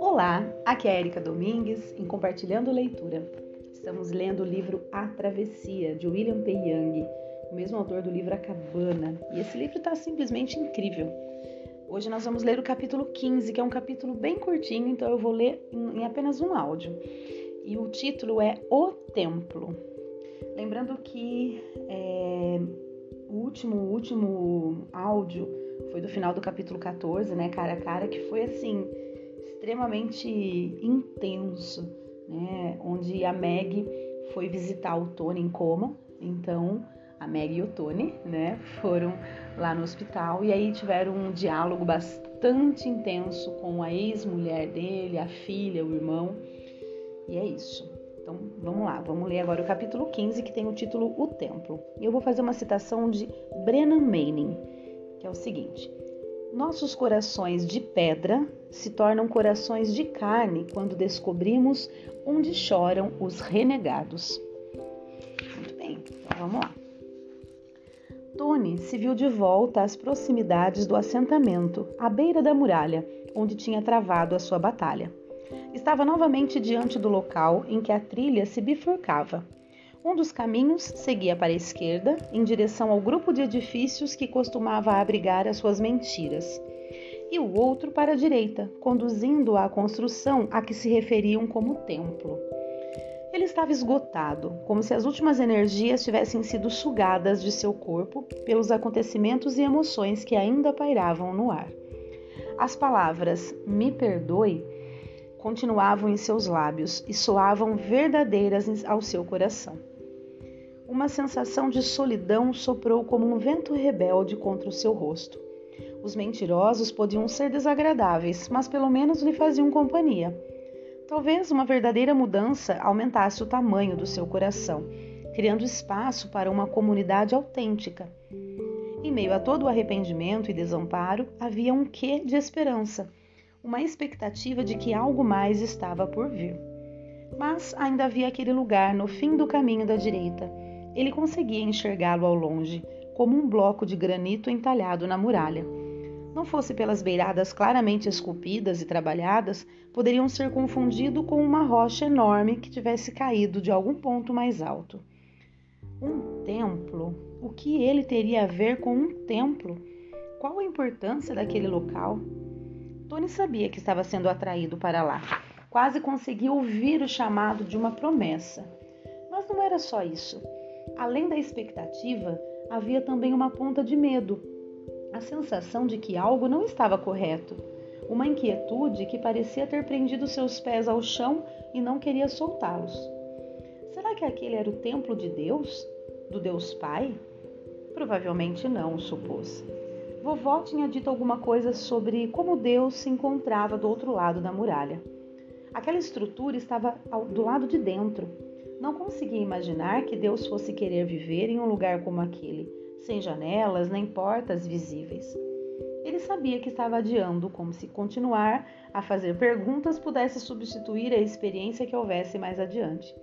Olá, aqui é Erika Domingues em Compartilhando Leitura. Estamos lendo o livro A Travessia, de William P. Young, o mesmo autor do livro A Cabana. E esse livro está simplesmente incrível. Hoje nós vamos ler o capítulo 15, que é um capítulo bem curtinho, então eu vou ler em apenas um áudio. E o título é O Templo. Lembrando que é, o último, último áudio foi do final do capítulo 14, né, cara a cara, que foi assim extremamente intenso, né? Onde a Meg foi visitar o Tony em coma, então a Meg e o Tony, né, foram lá no hospital e aí tiveram um diálogo bastante intenso com a ex-mulher dele, a filha, o irmão. E é isso. Então vamos lá, vamos ler agora o capítulo 15 que tem o título O Templo. E eu vou fazer uma citação de Brennan Manning, que é o seguinte: nossos corações de pedra se tornam corações de carne quando descobrimos onde choram os renegados. Muito bem, então vamos lá. Tony se viu de volta às proximidades do assentamento, à beira da muralha, onde tinha travado a sua batalha. Estava novamente diante do local em que a trilha se bifurcava. Um dos caminhos seguia para a esquerda, em direção ao grupo de edifícios que costumava abrigar as suas mentiras, e o outro para a direita, conduzindo à construção a que se referiam como templo. Ele estava esgotado, como se as últimas energias tivessem sido sugadas de seu corpo pelos acontecimentos e emoções que ainda pairavam no ar. As palavras me perdoe continuavam em seus lábios e soavam verdadeiras ao seu coração. Uma sensação de solidão soprou como um vento rebelde contra o seu rosto. Os mentirosos podiam ser desagradáveis, mas pelo menos lhe faziam companhia. Talvez uma verdadeira mudança aumentasse o tamanho do seu coração, criando espaço para uma comunidade autêntica. Em meio a todo o arrependimento e desamparo, havia um quê de esperança, uma expectativa de que algo mais estava por vir. Mas ainda havia aquele lugar no fim do caminho da direita ele conseguia enxergá-lo ao longe, como um bloco de granito entalhado na muralha. Não fosse pelas beiradas claramente esculpidas e trabalhadas, poderiam ser confundido com uma rocha enorme que tivesse caído de algum ponto mais alto. Um templo? O que ele teria a ver com um templo? Qual a importância daquele local? Tony sabia que estava sendo atraído para lá. Quase conseguia ouvir o chamado de uma promessa. Mas não era só isso. Além da expectativa, havia também uma ponta de medo, a sensação de que algo não estava correto, uma inquietude que parecia ter prendido seus pés ao chão e não queria soltá-los. Será que aquele era o templo de Deus? Do Deus Pai? Provavelmente não, supôs. Vovó tinha dito alguma coisa sobre como Deus se encontrava do outro lado da muralha. Aquela estrutura estava do lado de dentro, não conseguia imaginar que Deus fosse querer viver em um lugar como aquele, sem janelas nem portas visíveis. Ele sabia que estava adiando, como se continuar a fazer perguntas pudesse substituir a experiência que houvesse mais adiante.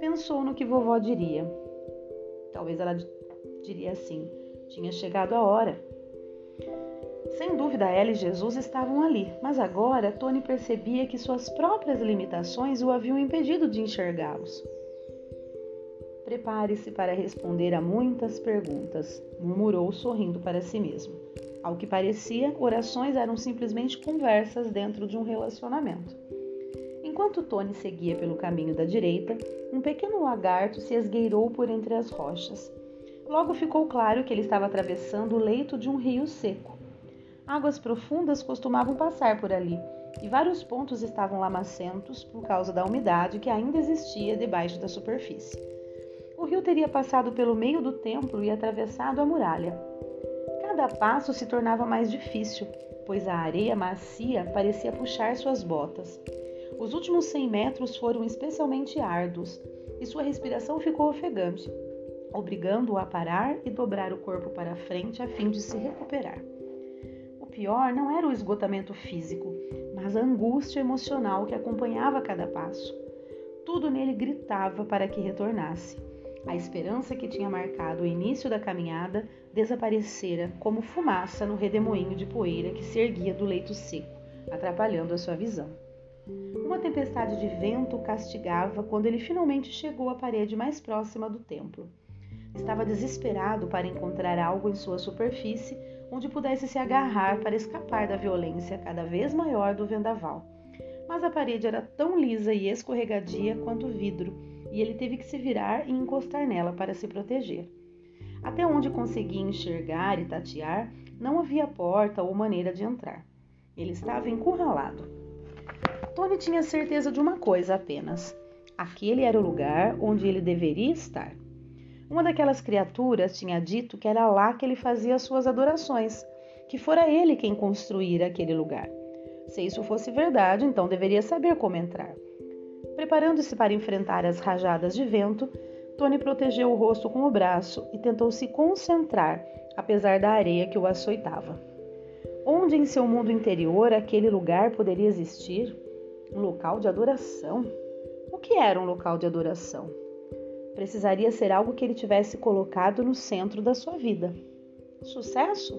Pensou no que vovó diria. Talvez ela diria assim: tinha chegado a hora. Sem dúvida, ela e Jesus estavam ali, mas agora Tony percebia que suas próprias limitações o haviam impedido de enxergá-los. Prepare-se para responder a muitas perguntas, murmurou sorrindo para si mesmo. Ao que parecia, orações eram simplesmente conversas dentro de um relacionamento. Enquanto Tony seguia pelo caminho da direita, um pequeno lagarto se esgueirou por entre as rochas. Logo ficou claro que ele estava atravessando o leito de um rio seco. Águas profundas costumavam passar por ali, e vários pontos estavam lamacentos por causa da umidade que ainda existia debaixo da superfície. O rio teria passado pelo meio do templo e atravessado a muralha. Cada passo se tornava mais difícil, pois a areia macia parecia puxar suas botas. Os últimos 100 metros foram especialmente árduos e sua respiração ficou ofegante, obrigando-o a parar e dobrar o corpo para frente a fim de se recuperar pior não era o esgotamento físico, mas a angústia emocional que acompanhava cada passo. Tudo nele gritava para que retornasse. A esperança que tinha marcado o início da caminhada desaparecera como fumaça no redemoinho de poeira que se erguia do leito seco, atrapalhando a sua visão. Uma tempestade de vento o castigava quando ele finalmente chegou à parede mais próxima do templo. Estava desesperado para encontrar algo em sua superfície onde pudesse se agarrar para escapar da violência cada vez maior do vendaval. Mas a parede era tão lisa e escorregadia quanto o vidro, e ele teve que se virar e encostar nela para se proteger. Até onde conseguia enxergar e tatear, não havia porta ou maneira de entrar. Ele estava encurralado. Tony tinha certeza de uma coisa apenas: aquele era o lugar onde ele deveria estar. Uma daquelas criaturas tinha dito que era lá que ele fazia suas adorações, que fora ele quem construíra aquele lugar. Se isso fosse verdade, então deveria saber como entrar. Preparando-se para enfrentar as rajadas de vento, Tony protegeu o rosto com o braço e tentou se concentrar, apesar da areia que o açoitava. Onde em seu mundo interior aquele lugar poderia existir? Um local de adoração? O que era um local de adoração? Precisaria ser algo que ele tivesse colocado no centro da sua vida. Sucesso?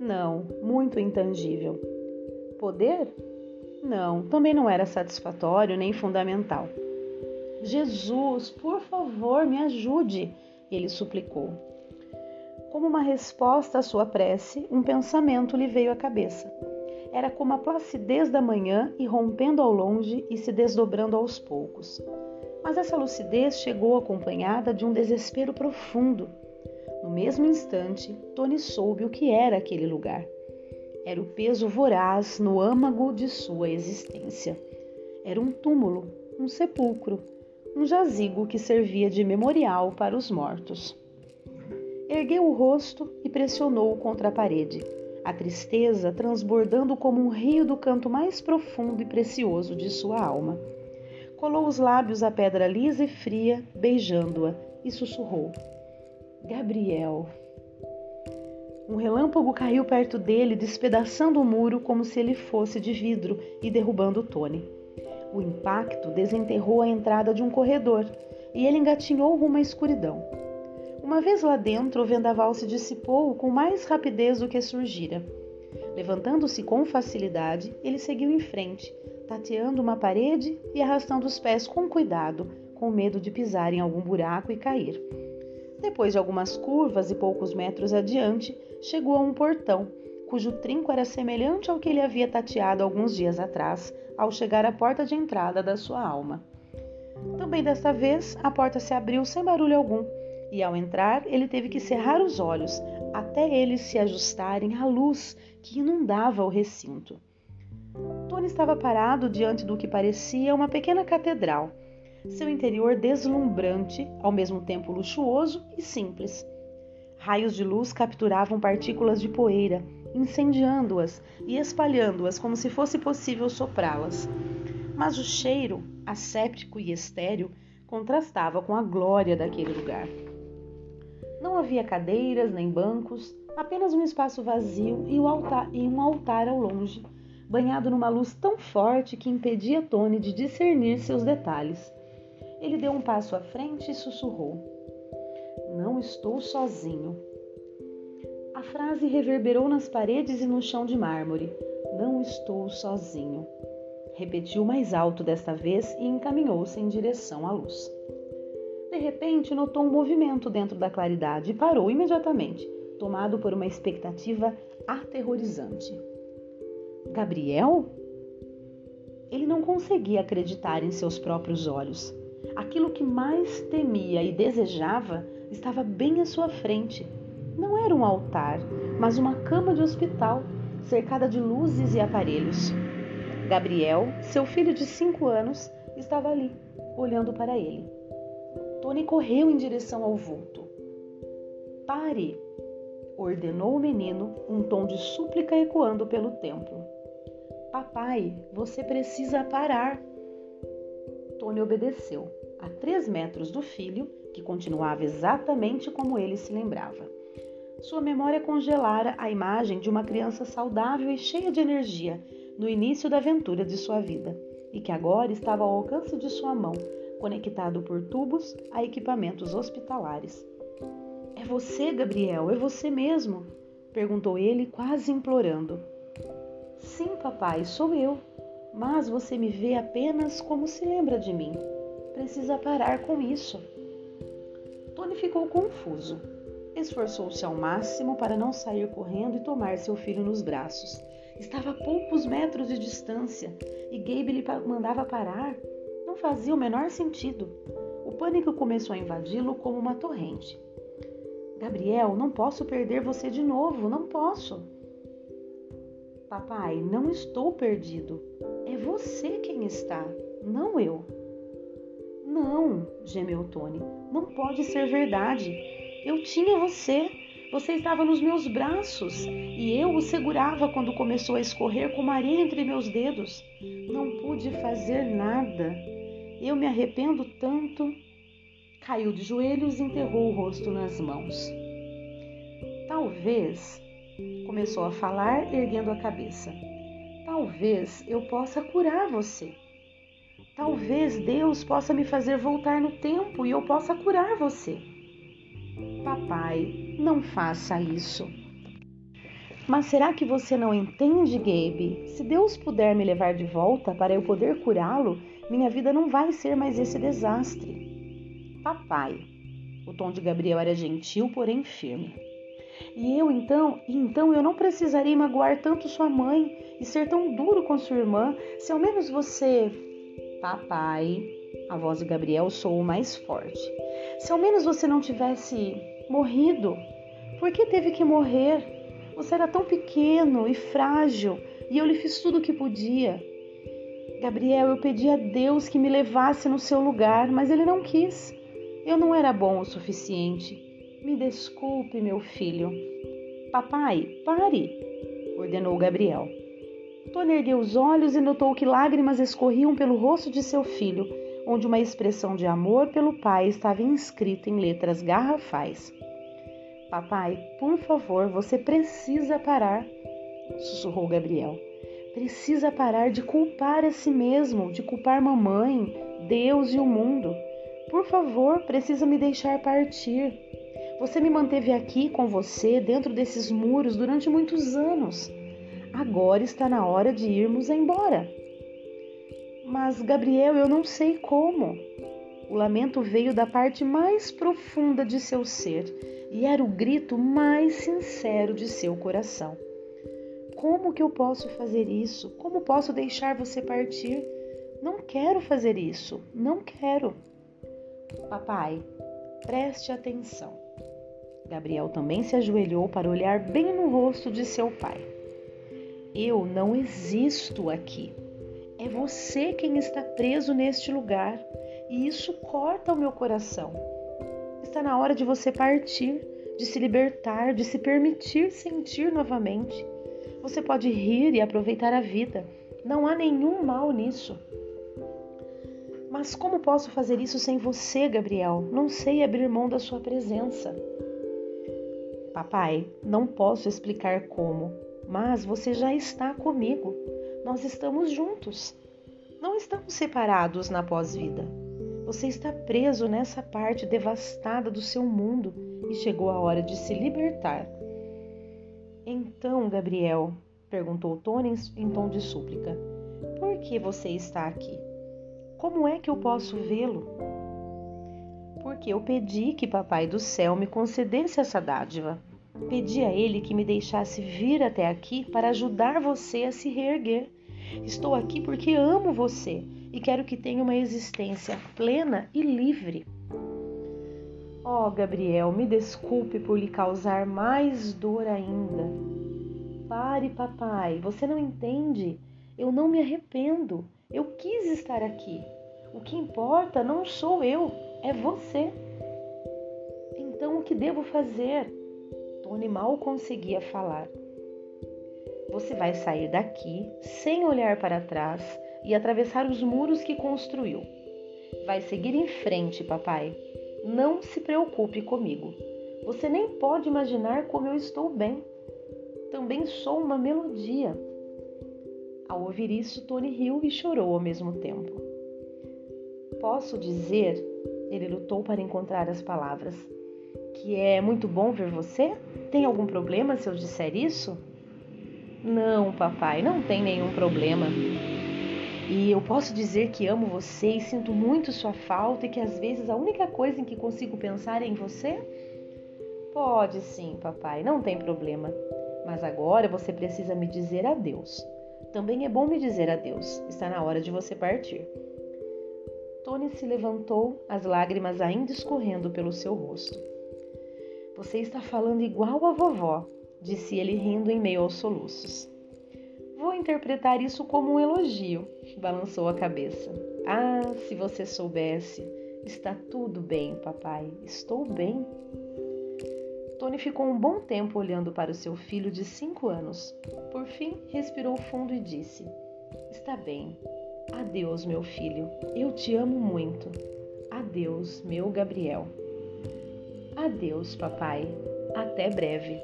Não, muito intangível. Poder? Não, também não era satisfatório nem fundamental. Jesus, por favor, me ajude, ele suplicou. Como uma resposta à sua prece, um pensamento lhe veio à cabeça. Era como a placidez da manhã irrompendo ao longe e se desdobrando aos poucos. Mas essa lucidez chegou acompanhada de um desespero profundo. No mesmo instante, Tony soube o que era aquele lugar. Era o peso voraz no âmago de sua existência. Era um túmulo, um sepulcro, um jazigo que servia de memorial para os mortos. Ergueu o rosto e pressionou contra a parede, a tristeza transbordando como um rio do canto mais profundo e precioso de sua alma colou os lábios à pedra lisa e fria, beijando-a, e sussurrou: Gabriel. Um relâmpago caiu perto dele, despedaçando o muro como se ele fosse de vidro e derrubando Tony. O impacto desenterrou a entrada de um corredor e ele engatinhou rumo à escuridão. Uma vez lá dentro, o vendaval se dissipou com mais rapidez do que surgira. Levantando-se com facilidade, ele seguiu em frente, tateando uma parede e arrastando os pés com cuidado, com medo de pisar em algum buraco e cair. Depois de algumas curvas e poucos metros adiante, chegou a um portão, cujo trinco era semelhante ao que ele havia tateado alguns dias atrás, ao chegar à porta de entrada da sua alma. Também desta vez, a porta se abriu sem barulho algum, e ao entrar, ele teve que cerrar os olhos até eles se ajustarem à luz que inundava o recinto. Tony estava parado diante do que parecia uma pequena catedral, seu interior deslumbrante, ao mesmo tempo luxuoso e simples. Raios de luz capturavam partículas de poeira, incendiando-as e espalhando-as como se fosse possível soprá-las. Mas o cheiro, asséptico e estéril, contrastava com a glória daquele lugar. Não havia cadeiras nem bancos, apenas um espaço vazio e um altar, e um altar ao longe, banhado numa luz tão forte que impedia Tony de discernir seus detalhes. Ele deu um passo à frente e sussurrou: Não estou sozinho. A frase reverberou nas paredes e no chão de mármore. Não estou sozinho. Repetiu mais alto desta vez e encaminhou-se em direção à luz. De repente, notou um movimento dentro da claridade e parou imediatamente, tomado por uma expectativa aterrorizante. Gabriel? Ele não conseguia acreditar em seus próprios olhos. Aquilo que mais temia e desejava estava bem à sua frente. Não era um altar, mas uma cama de hospital, cercada de luzes e aparelhos. Gabriel, seu filho de cinco anos, estava ali, olhando para ele. Tony correu em direção ao vulto. Pare! ordenou o menino, um tom de súplica ecoando pelo templo. Papai, você precisa parar. Tony obedeceu, a três metros do filho, que continuava exatamente como ele se lembrava. Sua memória congelara a imagem de uma criança saudável e cheia de energia no início da aventura de sua vida, e que agora estava ao alcance de sua mão, conectado por tubos a equipamentos hospitalares. É você, Gabriel, é você mesmo? perguntou ele, quase implorando. Sim, papai, sou eu, mas você me vê apenas como se lembra de mim. Precisa parar com isso. Tony ficou confuso. Esforçou-se ao máximo para não sair correndo e tomar seu filho nos braços. Estava a poucos metros de distância e Gabe lhe mandava parar. Fazia o menor sentido. O pânico começou a invadi-lo como uma torrente. Gabriel, não posso perder você de novo, não posso. Papai, não estou perdido. É você quem está, não eu. Não, gemeu Tony. Não pode ser verdade. Eu tinha você. Você estava nos meus braços e eu o segurava quando começou a escorrer com areia entre meus dedos. Não pude fazer nada. Eu me arrependo tanto. Caiu de joelhos e enterrou o rosto nas mãos. Talvez, começou a falar, erguendo a cabeça. Talvez eu possa curar você. Talvez Deus possa me fazer voltar no tempo e eu possa curar você. Papai, não faça isso. Mas será que você não entende, Gabe? Se Deus puder me levar de volta para eu poder curá-lo, minha vida não vai ser mais esse desastre. Papai, o tom de Gabriel era gentil, porém firme. E eu então, então eu não precisarei magoar tanto sua mãe e ser tão duro com sua irmã, se ao menos você, papai, a voz de Gabriel soou mais forte. Se ao menos você não tivesse morrido, por que teve que morrer? Você era tão pequeno e frágil e eu lhe fiz tudo o que podia. Gabriel, eu pedi a Deus que me levasse no seu lugar, mas ele não quis. Eu não era bom o suficiente. Me desculpe, meu filho. Papai, pare, ordenou Gabriel. Tony ergueu os olhos e notou que lágrimas escorriam pelo rosto de seu filho, onde uma expressão de amor pelo pai estava inscrita em letras garrafais. Papai, por favor, você precisa parar, sussurrou Gabriel. Precisa parar de culpar a si mesmo, de culpar mamãe, Deus e o mundo. Por favor, precisa me deixar partir. Você me manteve aqui com você, dentro desses muros, durante muitos anos. Agora está na hora de irmos embora. Mas, Gabriel, eu não sei como. O lamento veio da parte mais profunda de seu ser e era o grito mais sincero de seu coração. Como que eu posso fazer isso? Como posso deixar você partir? Não quero fazer isso, não quero. Papai, preste atenção. Gabriel também se ajoelhou para olhar bem no rosto de seu pai. Eu não existo aqui. É você quem está preso neste lugar e isso corta o meu coração. Está na hora de você partir, de se libertar, de se permitir sentir novamente. Você pode rir e aproveitar a vida. Não há nenhum mal nisso. Mas como posso fazer isso sem você, Gabriel? Não sei abrir mão da sua presença. Papai, não posso explicar como, mas você já está comigo. Nós estamos juntos. Não estamos separados na pós-vida. Você está preso nessa parte devastada do seu mundo e chegou a hora de se libertar. Então, Gabriel, perguntou Tony em tom de súplica, por que você está aqui? Como é que eu posso vê-lo? Porque eu pedi que Papai do Céu me concedesse essa dádiva. Pedi a ele que me deixasse vir até aqui para ajudar você a se reerguer. Estou aqui porque amo você e quero que tenha uma existência plena e livre. Oh, Gabriel, me desculpe por lhe causar mais dor ainda. Pare, papai, você não entende. Eu não me arrependo. Eu quis estar aqui. O que importa não sou eu, é você. Então, o que devo fazer? Tony mal conseguia falar. Você vai sair daqui sem olhar para trás e atravessar os muros que construiu. Vai seguir em frente, papai. Não se preocupe comigo. Você nem pode imaginar como eu estou bem. Também sou uma melodia. Ao ouvir isso, Tony riu e chorou ao mesmo tempo. Posso dizer, ele lutou para encontrar as palavras, que é muito bom ver você? Tem algum problema se eu disser isso? Não, papai, não tem nenhum problema. E eu posso dizer que amo você e sinto muito sua falta e que às vezes a única coisa em que consigo pensar é em você? Pode sim, papai, não tem problema. Mas agora você precisa me dizer adeus. Também é bom me dizer adeus. Está na hora de você partir. Tony se levantou, as lágrimas ainda escorrendo pelo seu rosto. Você está falando igual a vovó, disse ele rindo em meio aos soluços. Vou interpretar isso como um elogio, balançou a cabeça. Ah, se você soubesse. Está tudo bem, papai. Estou bem. Tony ficou um bom tempo olhando para o seu filho de cinco anos. Por fim, respirou fundo e disse: Está bem. Adeus, meu filho. Eu te amo muito. Adeus, meu Gabriel. Adeus, papai. Até breve.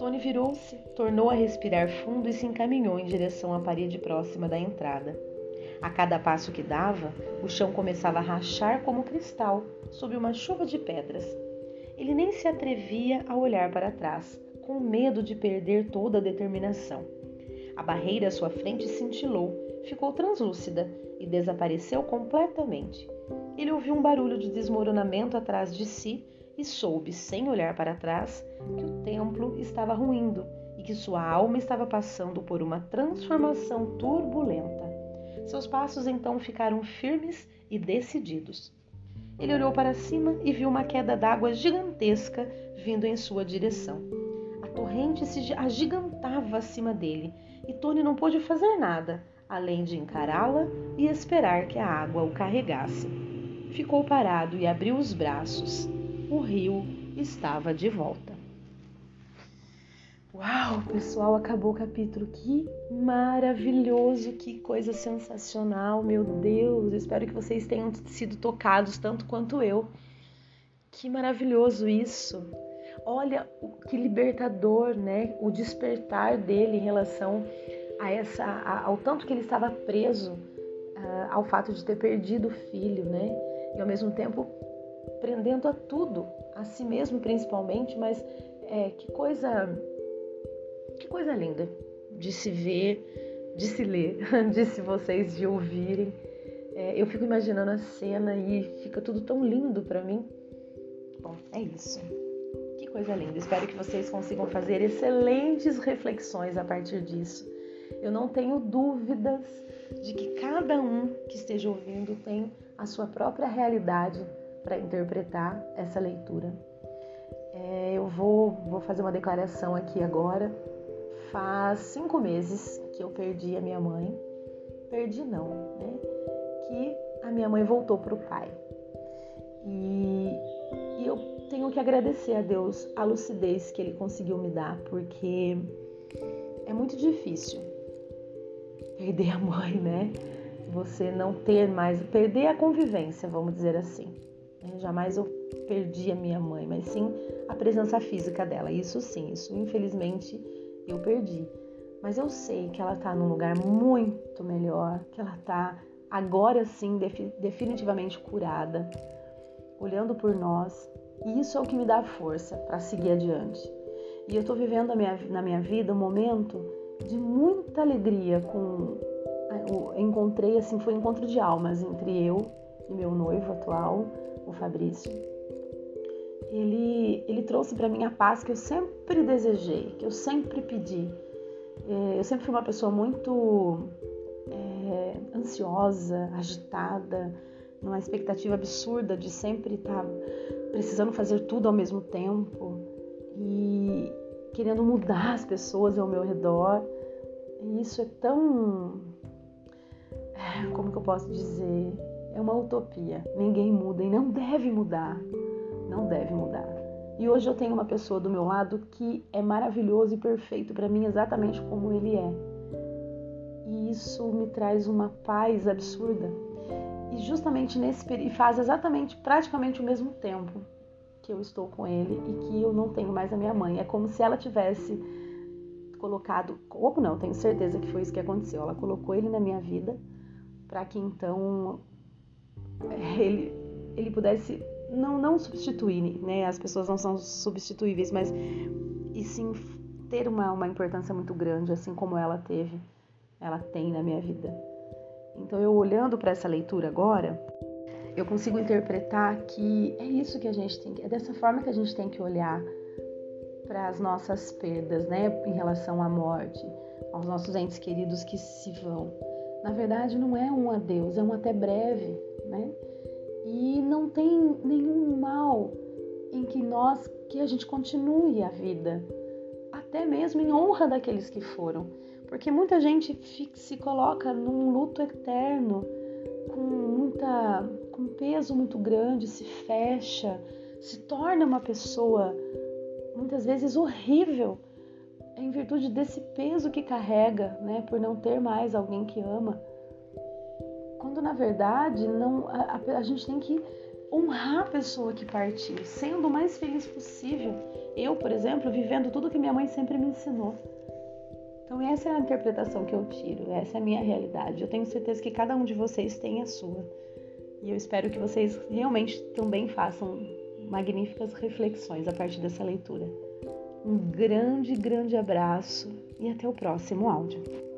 Tony virou-se, tornou a respirar fundo e se encaminhou em direção à parede próxima da entrada. A cada passo que dava, o chão começava a rachar como cristal sob uma chuva de pedras. Ele nem se atrevia a olhar para trás, com medo de perder toda a determinação. A barreira à sua frente cintilou, ficou translúcida e desapareceu completamente. Ele ouviu um barulho de desmoronamento atrás de si e soube, sem olhar para trás, que o templo estava ruindo e que sua alma estava passando por uma transformação turbulenta. Seus passos então ficaram firmes e decididos. Ele olhou para cima e viu uma queda d'água gigantesca vindo em sua direção. A torrente se agigantava acima dele e Tony não pôde fazer nada além de encará-la e esperar que a água o carregasse. Ficou parado e abriu os braços o rio estava de volta. Uau, pessoal, acabou o capítulo. Que maravilhoso, que coisa sensacional, meu Deus. Espero que vocês tenham sido tocados tanto quanto eu. Que maravilhoso isso. Olha que libertador, né? O despertar dele em relação a essa, ao tanto que ele estava preso uh, ao fato de ter perdido o filho, né? E ao mesmo tempo prendendo a tudo, a si mesmo principalmente, mas é, que coisa que coisa linda de se ver, de se ler, de se vocês de ouvirem. É, eu fico imaginando a cena e fica tudo tão lindo para mim. Bom, é isso. Que coisa linda. Espero que vocês consigam fazer excelentes reflexões a partir disso. Eu não tenho dúvidas de que cada um que esteja ouvindo tem a sua própria realidade para interpretar essa leitura. É, eu vou, vou fazer uma declaração aqui agora. Faz cinco meses que eu perdi a minha mãe. Perdi não, né? Que a minha mãe voltou para o pai. E, e eu tenho que agradecer a Deus a lucidez que Ele conseguiu me dar, porque é muito difícil perder a mãe, né? Você não ter mais, perder a convivência, vamos dizer assim. Jamais eu perdi a minha mãe, mas sim a presença física dela. Isso sim, isso infelizmente eu perdi. Mas eu sei que ela está num lugar muito melhor, que ela está agora sim definitivamente curada, olhando por nós. E isso é o que me dá força para seguir adiante. E eu estou vivendo minha, na minha vida um momento de muita alegria com eu encontrei assim foi um encontro de almas entre eu e meu noivo atual o Fabrício, ele, ele trouxe para mim a paz que eu sempre desejei, que eu sempre pedi. É, eu sempre fui uma pessoa muito é, ansiosa, agitada, numa expectativa absurda de sempre estar tá precisando fazer tudo ao mesmo tempo e querendo mudar as pessoas ao meu redor. E isso é tão. É, como que eu posso dizer? É uma utopia. Ninguém muda e não deve mudar. Não deve mudar. E hoje eu tenho uma pessoa do meu lado que é maravilhoso e perfeito para mim exatamente como ele é. E isso me traz uma paz absurda. E justamente nesse período, faz exatamente praticamente o mesmo tempo que eu estou com ele e que eu não tenho mais a minha mãe. É como se ela tivesse colocado, ou não, tenho certeza que foi isso que aconteceu. Ela colocou ele na minha vida para que então ele, ele pudesse não, não substituir, né? As pessoas não são substituíveis, mas e sim ter uma, uma importância muito grande, assim como ela teve, ela tem na minha vida. Então, eu olhando para essa leitura agora, eu consigo interpretar que é isso que a gente tem é dessa forma que a gente tem que olhar para as nossas perdas, né, em relação à morte, aos nossos entes queridos que se vão. Na verdade, não é um adeus, é um até breve, né? E não tem nenhum mal em que nós, que a gente continue a vida, até mesmo em honra daqueles que foram. Porque muita gente se coloca num luto eterno, com muita com um peso muito grande, se fecha, se torna uma pessoa muitas vezes horrível em virtude desse peso que carrega, né, por não ter mais alguém que ama. Quando na verdade não a, a, a gente tem que honrar a pessoa que partiu, sendo o mais feliz possível. Eu, por exemplo, vivendo tudo que minha mãe sempre me ensinou. Então essa é a interpretação que eu tiro, essa é a minha realidade. Eu tenho certeza que cada um de vocês tem a sua. E eu espero que vocês realmente também façam magníficas reflexões a partir dessa leitura. Um grande, grande abraço e até o próximo áudio.